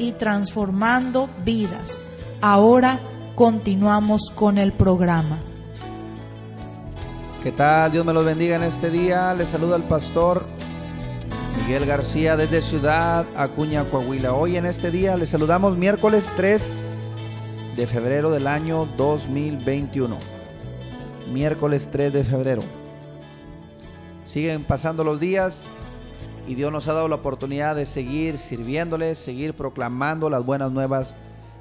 y transformando vidas. Ahora continuamos con el programa. ¿Qué tal? Dios me los bendiga en este día. Les saluda el pastor Miguel García desde Ciudad Acuña, Coahuila. Hoy en este día les saludamos miércoles 3 de febrero del año 2021. Miércoles 3 de febrero. Siguen pasando los días y Dios nos ha dado la oportunidad de seguir sirviéndoles, seguir proclamando las buenas nuevas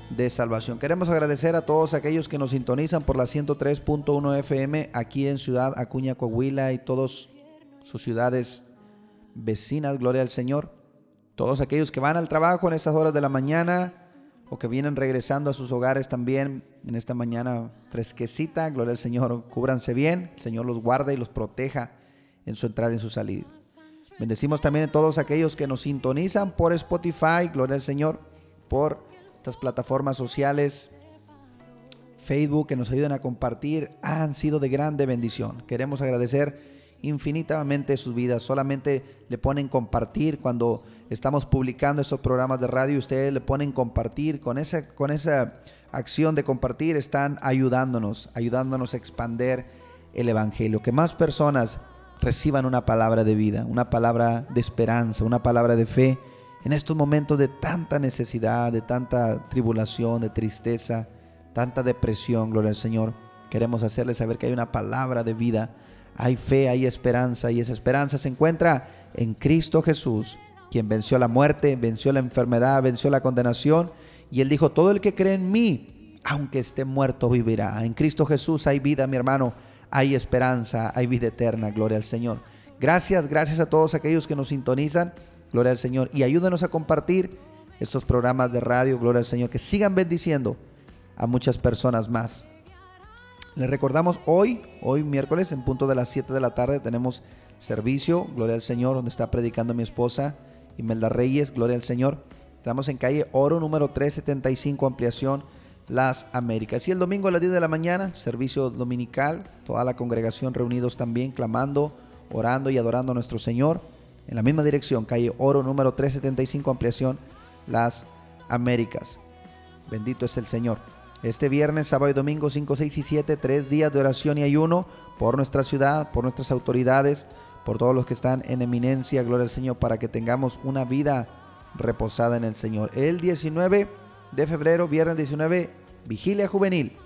de salvación. Queremos agradecer a todos aquellos que nos sintonizan por la 103.1 FM aquí en Ciudad Acuña, Coahuila y todos sus ciudades vecinas, gloria al Señor. Todos aquellos que van al trabajo en estas horas de la mañana o que vienen regresando a sus hogares también en esta mañana fresquecita, gloria al Señor, cúbranse bien, el Señor los guarda y los proteja en su entrar y en su salir. Bendecimos también a todos aquellos que nos sintonizan por Spotify, gloria al Señor, por estas plataformas sociales, Facebook, que nos ayudan a compartir, han sido de grande bendición. Queremos agradecer infinitamente sus vidas. Solamente le ponen compartir cuando estamos publicando estos programas de radio. Ustedes le ponen compartir. Con esa, con esa acción de compartir están ayudándonos, ayudándonos a expander el Evangelio. Que más personas reciban una palabra de vida, una palabra de esperanza, una palabra de fe en estos momentos de tanta necesidad, de tanta tribulación, de tristeza, tanta depresión, gloria al Señor. Queremos hacerles saber que hay una palabra de vida hay fe, hay esperanza y esa esperanza se encuentra en Cristo Jesús, quien venció la muerte, venció la enfermedad, venció la condenación y él dijo, todo el que cree en mí, aunque esté muerto, vivirá. En Cristo Jesús hay vida, mi hermano, hay esperanza, hay vida eterna, gloria al Señor. Gracias, gracias a todos aquellos que nos sintonizan, gloria al Señor, y ayúdenos a compartir estos programas de radio, gloria al Señor, que sigan bendiciendo a muchas personas más. Les recordamos hoy, hoy miércoles, en punto de las 7 de la tarde, tenemos servicio, Gloria al Señor, donde está predicando mi esposa Imelda Reyes, Gloria al Señor. Estamos en calle Oro número 375, ampliación Las Américas. Y el domingo a las 10 de la mañana, servicio dominical, toda la congregación reunidos también, clamando, orando y adorando a nuestro Señor. En la misma dirección, calle Oro número 375, ampliación Las Américas. Bendito es el Señor. Este viernes, sábado y domingo 5, 6 y 7, tres días de oración y ayuno por nuestra ciudad, por nuestras autoridades, por todos los que están en eminencia, gloria al Señor, para que tengamos una vida reposada en el Señor. El 19 de febrero, viernes 19, vigilia juvenil.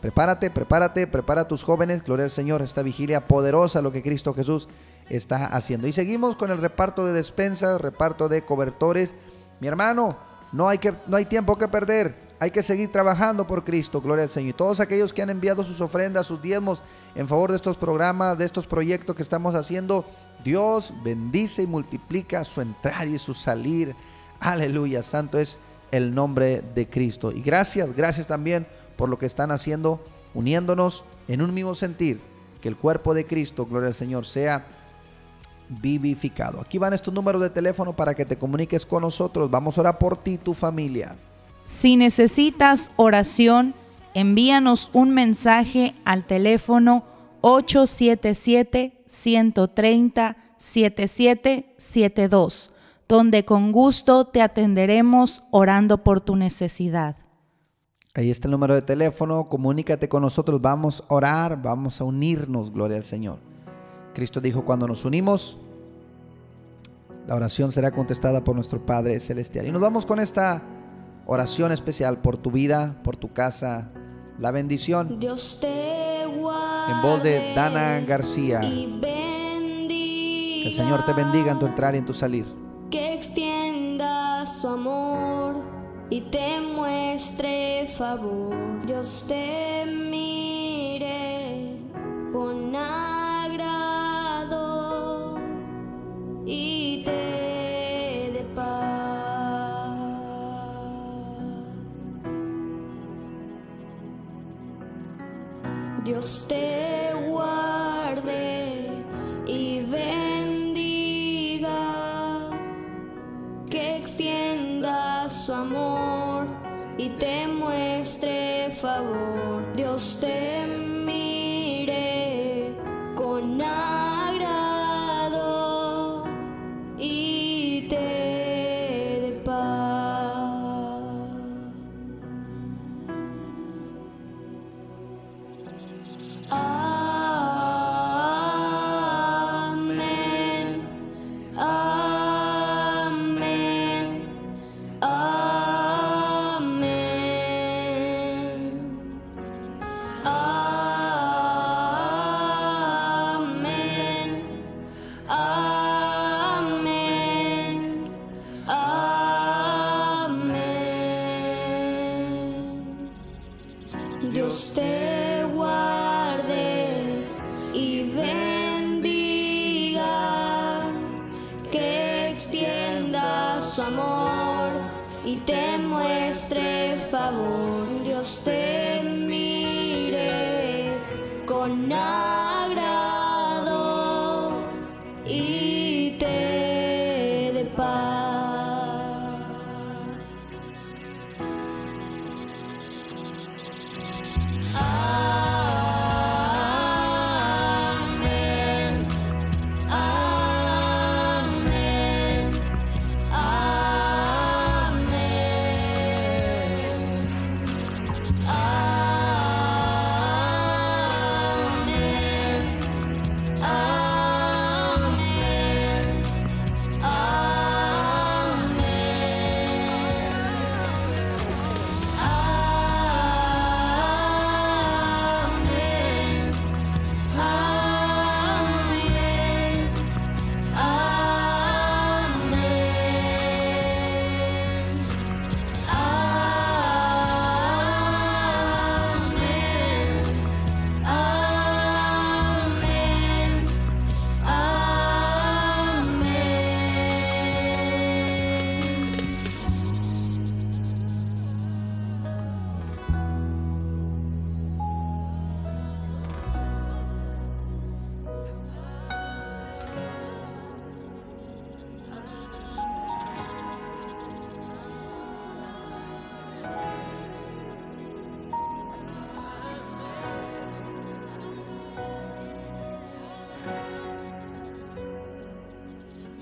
Prepárate, prepárate, prepara a tus jóvenes, gloria al Señor, esta vigilia poderosa, lo que Cristo Jesús está haciendo. Y seguimos con el reparto de despensas, reparto de cobertores. Mi hermano, no hay, que, no hay tiempo que perder hay que seguir trabajando por Cristo, gloria al Señor. Y todos aquellos que han enviado sus ofrendas, sus diezmos en favor de estos programas, de estos proyectos que estamos haciendo, Dios bendice y multiplica su entrar y su salir. Aleluya, santo es el nombre de Cristo. Y gracias, gracias también por lo que están haciendo, uniéndonos en un mismo sentir, que el cuerpo de Cristo, gloria al Señor, sea vivificado. Aquí van estos números de teléfono para que te comuniques con nosotros. Vamos a orar por ti, tu familia. Si necesitas oración, envíanos un mensaje al teléfono 877-130-7772, donde con gusto te atenderemos orando por tu necesidad. Ahí está el número de teléfono, comunícate con nosotros, vamos a orar, vamos a unirnos, gloria al Señor. Cristo dijo, cuando nos unimos, la oración será contestada por nuestro Padre Celestial. Y nos vamos con esta oración especial por tu vida, por tu casa, la bendición. Dios te guarde. En voz de Dana García. Que el Señor te bendiga en tu entrar y en tu salir. Que extienda su amor y te muestre favor. Dios te mire con agrado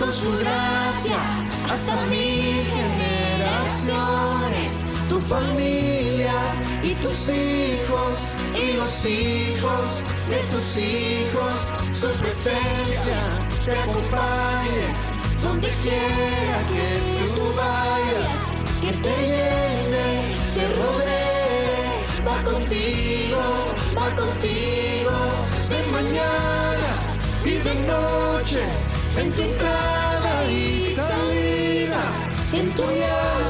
con su gracia hasta mil generaciones, tu familia y tus hijos y los hijos de tus hijos, su presencia te acompañe donde quiera que tú vayas, que te llene, te rodee, va contigo, va contigo, de mañana y de noche, en tu entrada y salida, en tu llanto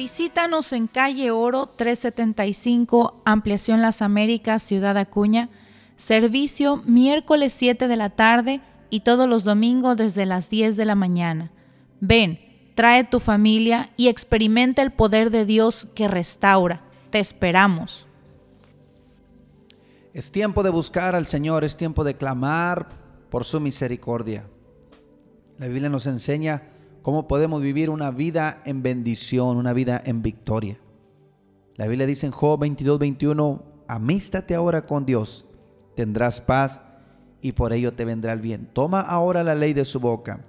Visítanos en calle Oro 375, Ampliación Las Américas, Ciudad Acuña. Servicio miércoles 7 de la tarde y todos los domingos desde las 10 de la mañana. Ven, trae tu familia y experimenta el poder de Dios que restaura. Te esperamos. Es tiempo de buscar al Señor, es tiempo de clamar por su misericordia. La Biblia nos enseña cómo podemos vivir una vida en bendición, una vida en victoria. La Biblia dice en Job 22, 21, amístate ahora con Dios, tendrás paz y por ello te vendrá el bien. Toma ahora la ley de su boca,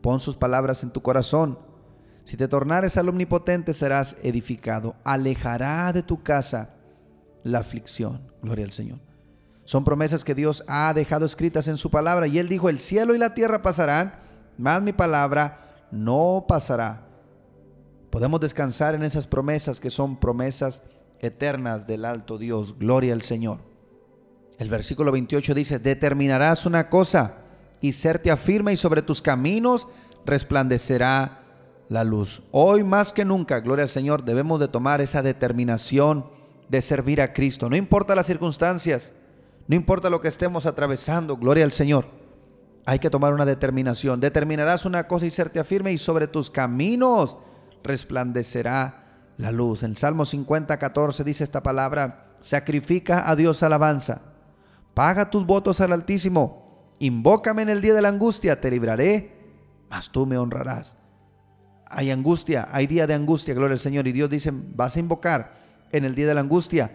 pon sus palabras en tu corazón. Si te tornares al omnipotente serás edificado, alejará de tu casa la aflicción. Gloria al Señor. Son promesas que Dios ha dejado escritas en su palabra y Él dijo, el cielo y la tierra pasarán, mas mi palabra no pasará. Podemos descansar en esas promesas que son promesas eternas del alto Dios. Gloria al Señor. El versículo 28 dice, determinarás una cosa y serte afirme y sobre tus caminos resplandecerá la luz. Hoy más que nunca, gloria al Señor, debemos de tomar esa determinación de servir a Cristo. No importa las circunstancias, no importa lo que estemos atravesando, gloria al Señor hay que tomar una determinación. Determinarás una cosa y serte firme y sobre tus caminos resplandecerá la luz. En Salmo 50, 14 dice esta palabra, sacrifica a Dios alabanza, paga tus votos al Altísimo, invócame en el día de la angustia, te libraré, mas tú me honrarás. Hay angustia, hay día de angustia, gloria al Señor, y Dios dice, vas a invocar en el día de la angustia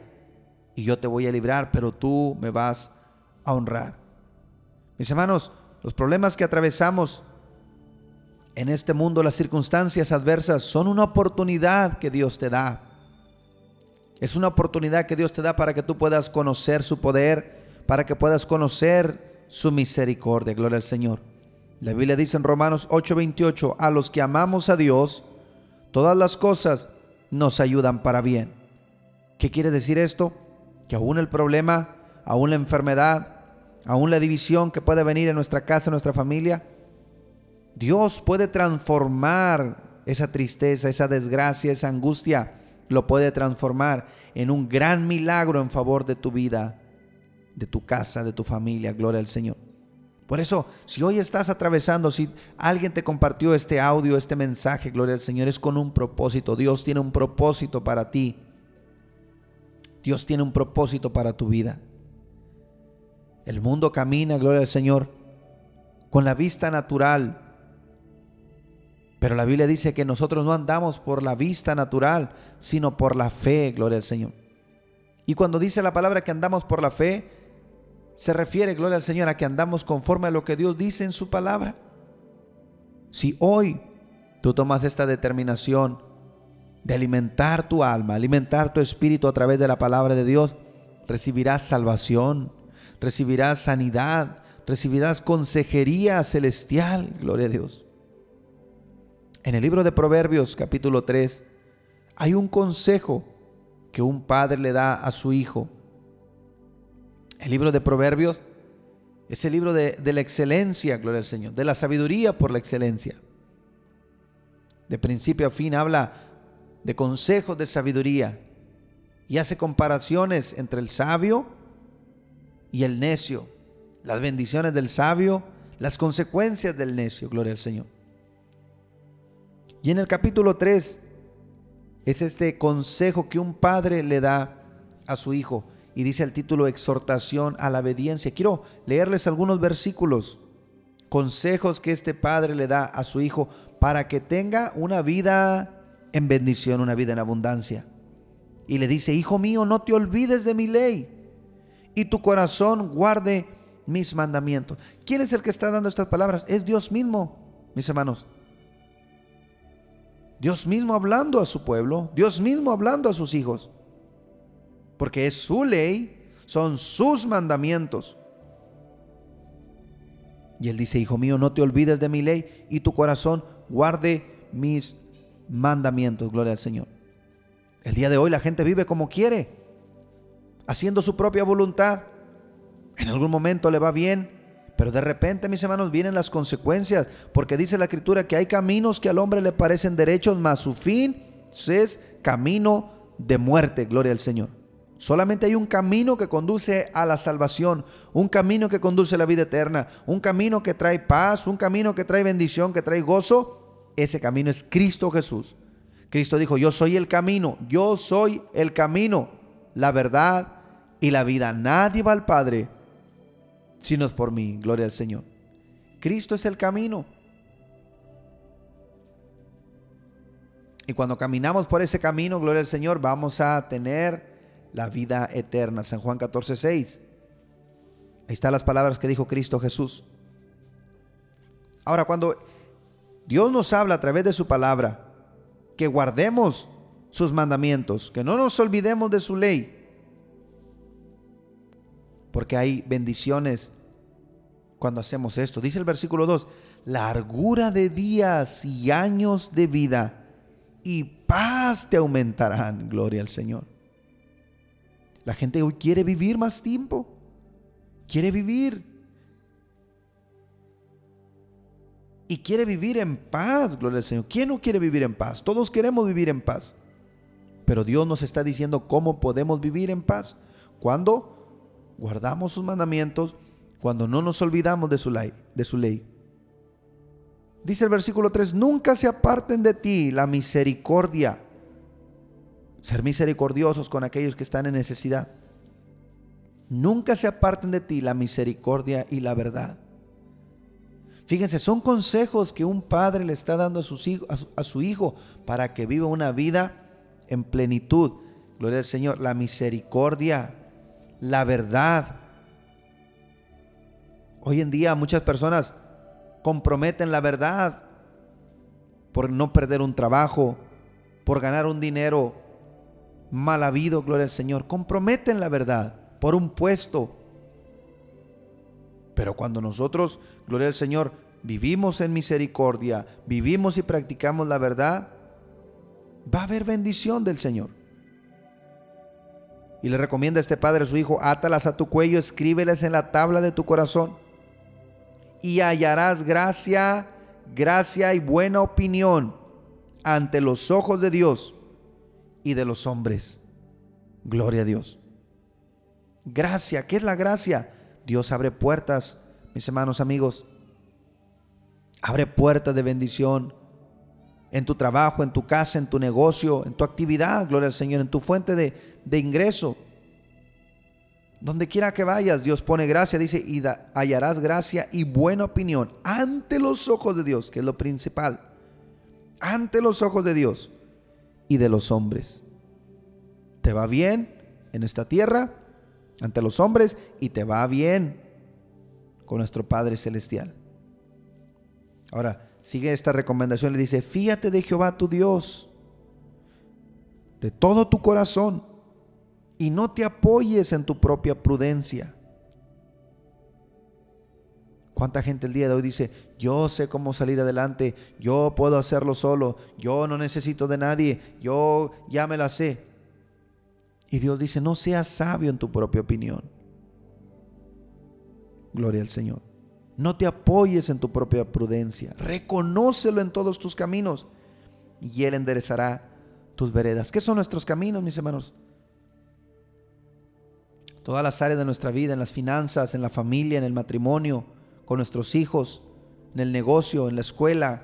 y yo te voy a librar, pero tú me vas a honrar. Mis hermanos, los problemas que atravesamos en este mundo, las circunstancias adversas, son una oportunidad que Dios te da. Es una oportunidad que Dios te da para que tú puedas conocer su poder, para que puedas conocer su misericordia. Gloria al Señor. La Biblia dice en Romanos 8:28, a los que amamos a Dios, todas las cosas nos ayudan para bien. ¿Qué quiere decir esto? Que aún el problema, aún la enfermedad, aún la división que puede venir en nuestra casa, en nuestra familia, Dios puede transformar esa tristeza, esa desgracia, esa angustia, lo puede transformar en un gran milagro en favor de tu vida, de tu casa, de tu familia. Gloria al Señor. Por eso, si hoy estás atravesando, si alguien te compartió este audio, este mensaje, gloria al Señor, es con un propósito. Dios tiene un propósito para ti. Dios tiene un propósito para tu vida. El mundo camina, gloria al Señor, con la vista natural. Pero la Biblia dice que nosotros no andamos por la vista natural, sino por la fe, gloria al Señor. Y cuando dice la palabra que andamos por la fe, se refiere, gloria al Señor, a que andamos conforme a lo que Dios dice en su palabra. Si hoy tú tomas esta determinación de alimentar tu alma, alimentar tu espíritu a través de la palabra de Dios, recibirás salvación, recibirás sanidad, recibirás consejería celestial, gloria a Dios. En el libro de Proverbios capítulo 3 hay un consejo que un padre le da a su hijo. El libro de Proverbios es el libro de, de la excelencia, gloria al Señor, de la sabiduría por la excelencia. De principio a fin habla de consejos de sabiduría y hace comparaciones entre el sabio y el necio, las bendiciones del sabio, las consecuencias del necio, gloria al Señor. Y en el capítulo 3 es este consejo que un padre le da a su hijo y dice el título exhortación a la obediencia. Quiero leerles algunos versículos, consejos que este padre le da a su hijo para que tenga una vida en bendición, una vida en abundancia. Y le dice, hijo mío, no te olvides de mi ley y tu corazón guarde mis mandamientos. ¿Quién es el que está dando estas palabras? Es Dios mismo, mis hermanos. Dios mismo hablando a su pueblo, Dios mismo hablando a sus hijos. Porque es su ley, son sus mandamientos. Y él dice, hijo mío, no te olvides de mi ley y tu corazón guarde mis mandamientos. Gloria al Señor. El día de hoy la gente vive como quiere haciendo su propia voluntad. En algún momento le va bien, pero de repente, mis hermanos, vienen las consecuencias, porque dice la escritura que hay caminos que al hombre le parecen derechos, mas su fin es camino de muerte, gloria al Señor. Solamente hay un camino que conduce a la salvación, un camino que conduce a la vida eterna, un camino que trae paz, un camino que trae bendición, que trae gozo. Ese camino es Cristo Jesús. Cristo dijo, yo soy el camino, yo soy el camino, la verdad y la vida. Nadie va al Padre si no es por mí, gloria al Señor. Cristo es el camino. Y cuando caminamos por ese camino, gloria al Señor, vamos a tener la vida eterna. San Juan 14, 6. Ahí están las palabras que dijo Cristo Jesús. Ahora, cuando Dios nos habla a través de su palabra, que guardemos sus mandamientos, que no nos olvidemos de su ley, porque hay bendiciones cuando hacemos esto. Dice el versículo 2, largura de días y años de vida y paz te aumentarán, gloria al Señor. La gente hoy quiere vivir más tiempo, quiere vivir. Y quiere vivir en paz, gloria al Señor. ¿Quién no quiere vivir en paz? Todos queremos vivir en paz. Pero Dios nos está diciendo cómo podemos vivir en paz. Cuando guardamos sus mandamientos, cuando no nos olvidamos de su ley. De su ley. Dice el versículo 3, nunca se aparten de ti la misericordia. Ser misericordiosos con aquellos que están en necesidad. Nunca se aparten de ti la misericordia y la verdad. Fíjense, son consejos que un padre le está dando a, sus a su hijo para que viva una vida en plenitud. Gloria al Señor, la misericordia, la verdad. Hoy en día muchas personas comprometen la verdad por no perder un trabajo, por ganar un dinero mal habido, gloria al Señor. Comprometen la verdad por un puesto. Pero cuando nosotros, gloria al Señor, vivimos en misericordia, vivimos y practicamos la verdad, va a haber bendición del Señor. Y le recomienda a este padre a su hijo, átalas a tu cuello, escríbeles en la tabla de tu corazón y hallarás gracia, gracia y buena opinión ante los ojos de Dios y de los hombres. Gloria a Dios. Gracia, ¿qué es la gracia? Dios abre puertas, mis hermanos amigos. Abre puertas de bendición en tu trabajo, en tu casa, en tu negocio, en tu actividad, gloria al Señor, en tu fuente de, de ingreso. Donde quiera que vayas, Dios pone gracia, dice, y hallarás gracia y buena opinión ante los ojos de Dios, que es lo principal. Ante los ojos de Dios y de los hombres. Te va bien en esta tierra, ante los hombres, y te va bien con nuestro Padre Celestial. Ahora, sigue esta recomendación, le dice, fíate de Jehová tu Dios, de todo tu corazón y no te apoyes en tu propia prudencia. ¿Cuánta gente el día de hoy dice, yo sé cómo salir adelante, yo puedo hacerlo solo, yo no necesito de nadie, yo ya me la sé? Y Dios dice, no seas sabio en tu propia opinión. Gloria al Señor. No te apoyes en tu propia prudencia, reconócelo en todos tus caminos y Él enderezará tus veredas. ¿Qué son nuestros caminos, mis hermanos? Todas las áreas de nuestra vida, en las finanzas, en la familia, en el matrimonio, con nuestros hijos, en el negocio, en la escuela.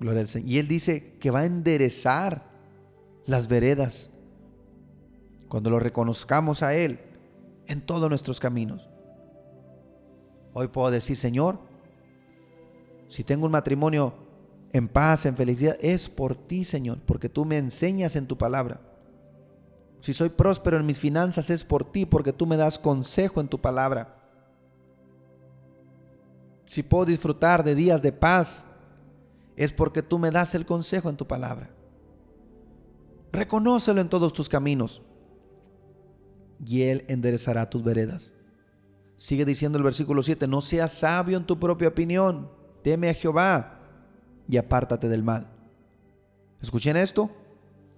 Gloria al Señor. Y Él dice que va a enderezar las veredas cuando lo reconozcamos a Él en todos nuestros caminos. Hoy puedo decir, Señor, si tengo un matrimonio en paz, en felicidad, es por ti, Señor, porque tú me enseñas en tu palabra. Si soy próspero en mis finanzas es por ti, porque tú me das consejo en tu palabra. Si puedo disfrutar de días de paz, es porque tú me das el consejo en tu palabra. Reconócelo en todos tus caminos y Él enderezará tus veredas. Sigue diciendo el versículo 7, no seas sabio en tu propia opinión, teme a Jehová y apártate del mal. ¿Escuchen esto?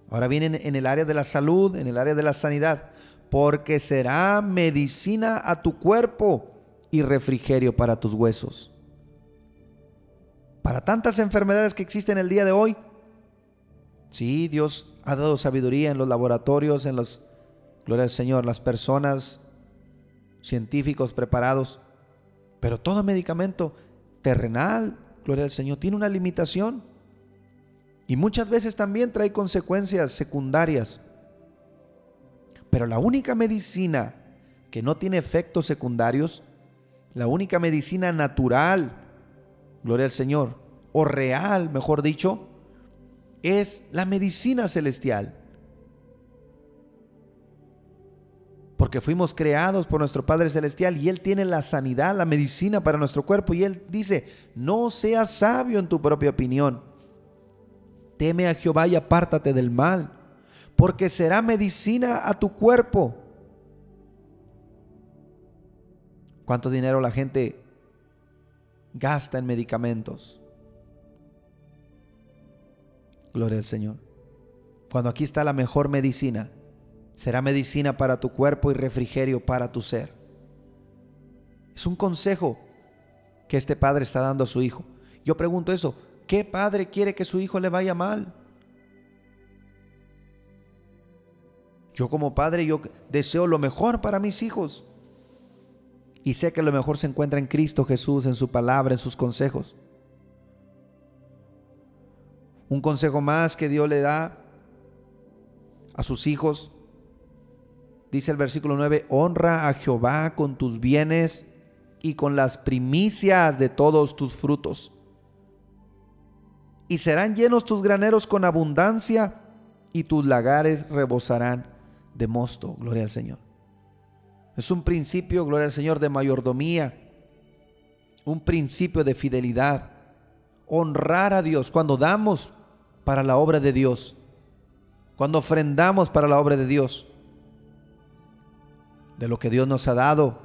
Ahora viene en el área de la salud, en el área de la sanidad, porque será medicina a tu cuerpo y refrigerio para tus huesos. Para tantas enfermedades que existen el día de hoy, Sí, Dios ha dado sabiduría en los laboratorios, en los, gloria al Señor, las personas, científicos preparados. Pero todo medicamento terrenal, gloria al Señor, tiene una limitación. Y muchas veces también trae consecuencias secundarias. Pero la única medicina que no tiene efectos secundarios, la única medicina natural, gloria al Señor, o real, mejor dicho, es la medicina celestial. Porque fuimos creados por nuestro Padre Celestial y Él tiene la sanidad, la medicina para nuestro cuerpo. Y Él dice, no seas sabio en tu propia opinión. Teme a Jehová y apártate del mal, porque será medicina a tu cuerpo. ¿Cuánto dinero la gente gasta en medicamentos? Gloria al Señor. Cuando aquí está la mejor medicina, será medicina para tu cuerpo y refrigerio para tu ser. Es un consejo que este padre está dando a su hijo. Yo pregunto eso, ¿qué padre quiere que su hijo le vaya mal? Yo como padre, yo deseo lo mejor para mis hijos. Y sé que lo mejor se encuentra en Cristo Jesús, en su palabra, en sus consejos. Un consejo más que Dios le da a sus hijos. Dice el versículo 9, honra a Jehová con tus bienes y con las primicias de todos tus frutos. Y serán llenos tus graneros con abundancia y tus lagares rebosarán de mosto. Gloria al Señor. Es un principio, gloria al Señor, de mayordomía. Un principio de fidelidad. Honrar a Dios cuando damos para la obra de Dios, cuando ofrendamos para la obra de Dios, de lo que Dios nos ha dado,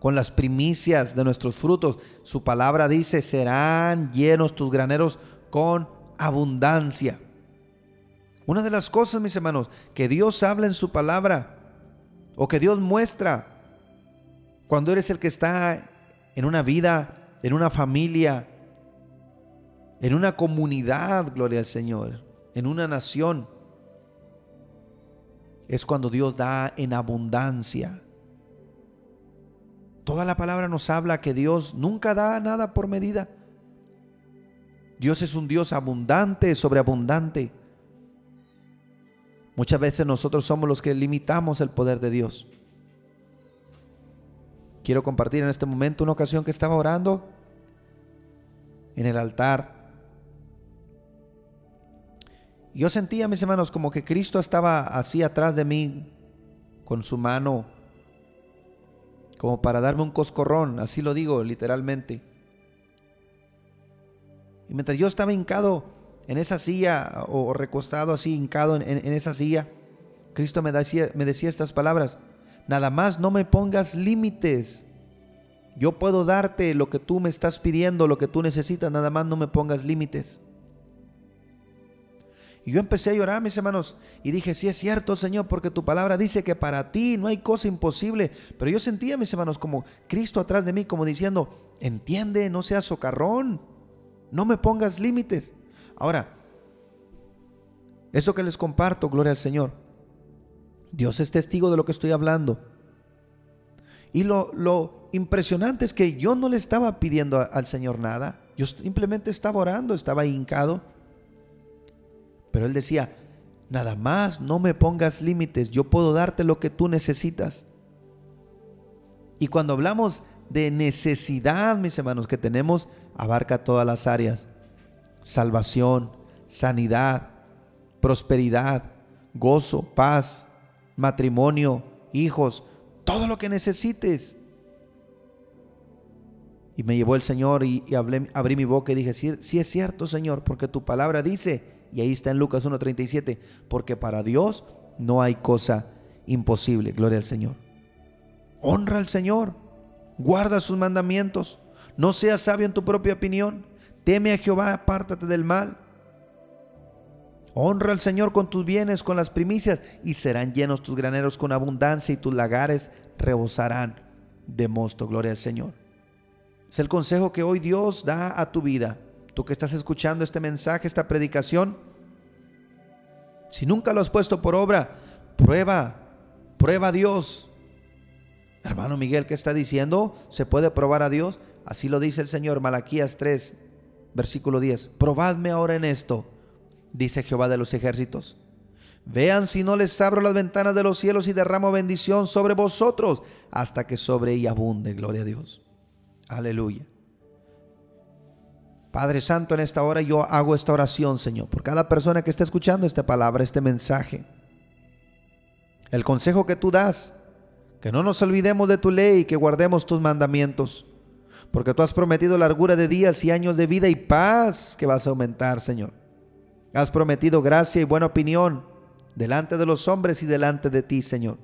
con las primicias de nuestros frutos. Su palabra dice, serán llenos tus graneros con abundancia. Una de las cosas, mis hermanos, que Dios habla en su palabra o que Dios muestra cuando eres el que está en una vida, en una familia, en una comunidad, gloria al Señor, en una nación, es cuando Dios da en abundancia. Toda la palabra nos habla que Dios nunca da nada por medida. Dios es un Dios abundante, sobreabundante. Muchas veces nosotros somos los que limitamos el poder de Dios. Quiero compartir en este momento una ocasión que estaba orando en el altar yo sentía, mis hermanos, como que Cristo estaba así atrás de mí con su mano, como para darme un coscorrón, así lo digo literalmente. Y mientras yo estaba hincado en esa silla o recostado así, hincado en, esa silla, Cristo me decía, me decía estas palabras, nada más no me pongas límites. Yo puedo darte lo que tú me estás pidiendo, lo que tú necesitas, nada más no me pongas límites. Y yo empecé a llorar, mis hermanos, y dije, sí es cierto, Señor, porque tu palabra dice que para ti no hay cosa imposible. Pero yo sentía, mis hermanos, como Cristo atrás de mí, como diciendo, entiende, no seas socarrón, no me pongas límites. Ahora, eso que les comparto, gloria al Señor, Dios es testigo de lo que estoy hablando. Y lo, lo impresionante es que yo no le estaba pidiendo al Señor nada, yo simplemente estaba orando, estaba hincado pero él decía, nada más no me pongas límites, yo puedo darte lo que tú necesitas. Y cuando hablamos de necesidad, mis hermanos, que tenemos, abarca todas las áreas. Salvación, sanidad, prosperidad, gozo, paz, matrimonio, hijos, todo lo que necesites. Y me llevó el Señor y, abrí mi boca y dije, sí, sí es cierto, Señor, porque tu palabra dice y ahí está en Lucas 1.37, porque para Dios no hay cosa imposible. Gloria al Señor. Honra al Señor, guarda sus mandamientos, no seas sabio en tu propia opinión, teme a Jehová, apártate del mal. Honra al Señor con tus bienes, con las primicias, y serán llenos tus graneros con abundancia y tus lagares rebosarán de mosto. Gloria al Señor. Es el consejo que hoy Dios da a tu vida tú que estás escuchando este mensaje, esta predicación, Si nunca lo has puesto por obra, prueba, prueba a Dios. Hermano Miguel, ¿qué está diciendo? ¿Se puede probar a Dios? Así lo dice el Señor, Malaquías 3, versículo 10. Probadme ahora en esto, dice Jehová de los ejércitos. Vean si no les abro las ventanas de los cielos y derramo bendición sobre vosotros hasta que sobre ella abunde. Gloria a Dios. Aleluya. Padre Santo, en esta hora yo hago esta oración, Señor, por cada persona que está escuchando esta palabra, este mensaje. El consejo que tú das, que no nos olvidemos de tu ley y que guardemos tus mandamientos, porque tú has prometido largura de días y años de vida y paz que vas a aumentar, Señor. Has prometido gracia y buena opinión delante de los hombres y delante de ti, Señor.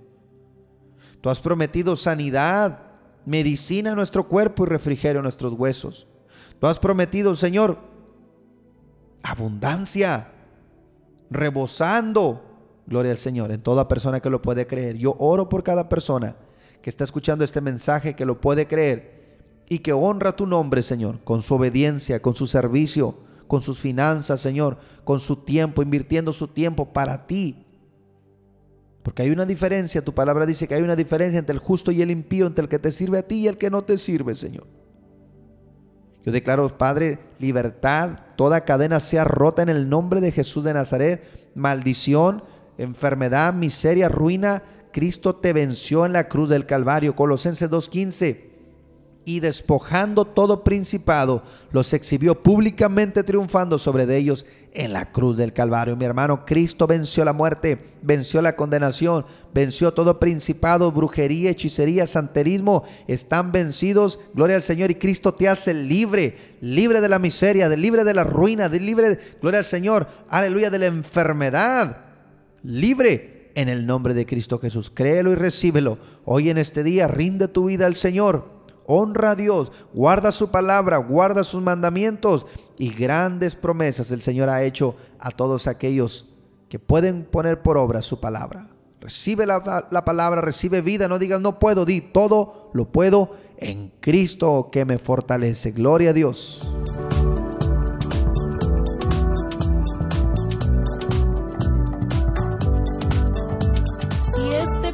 Tú has prometido sanidad, medicina a nuestro cuerpo y refrigerio a nuestros huesos. Tú has prometido, Señor, abundancia, rebosando. Gloria al Señor, en toda persona que lo puede creer. Yo oro por cada persona que está escuchando este mensaje, que lo puede creer y que honra tu nombre, Señor, con su obediencia, con su servicio, con sus finanzas, Señor, con su tiempo, invirtiendo su tiempo para ti. Porque hay una diferencia, tu palabra dice que hay una diferencia entre el justo y el impío, entre el que te sirve a ti y el que no te sirve, Señor. Yo declaro, Padre, libertad, toda cadena sea rota en el nombre de Jesús de Nazaret, maldición, enfermedad, miseria, ruina. Cristo te venció en la cruz del Calvario. Colosenses 2.15 y despojando todo principado, los exhibió públicamente triunfando sobre de ellos en la cruz del Calvario. Mi hermano, Cristo venció la muerte, venció la condenación, venció todo principado, brujería, hechicería, santerismo, están vencidos. Gloria al Señor y Cristo te hace libre, libre de la miseria, libre de la ruina, libre, gloria al Señor, aleluya, de la enfermedad, libre en el nombre de Cristo Jesús. Créelo y recíbelo. Hoy en este día rinde tu vida al Señor honra a Dios, guarda su palabra, guarda sus mandamientos y grandes promesas el Señor ha hecho a todos aquellos que pueden poner por obra su palabra. Recibe la, palabra, recibe vida, no digas no puedo, di todo lo puedo en Cristo que me fortalece. Gloria a Dios.